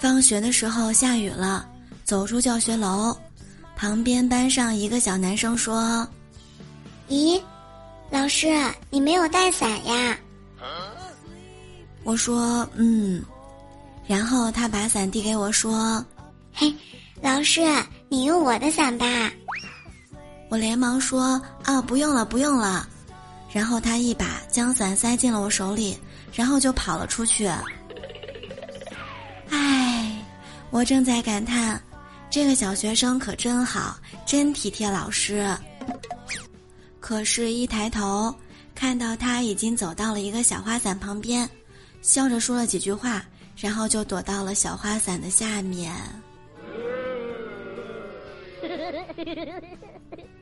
放学的时候下雨了，走出教学楼，旁边班上一个小男生说：“咦，老师，你没有带伞呀？”我说：“嗯。”然后他把伞递给我说：“嘿，老师，你用我的伞吧。”我连忙说：“啊，不用了，不用了。”然后他一把将伞塞进了我手里，然后就跑了出去。我正在感叹，这个小学生可真好，真体贴老师。可是，一抬头看到他已经走到了一个小花伞旁边，笑着说了几句话，然后就躲到了小花伞的下面。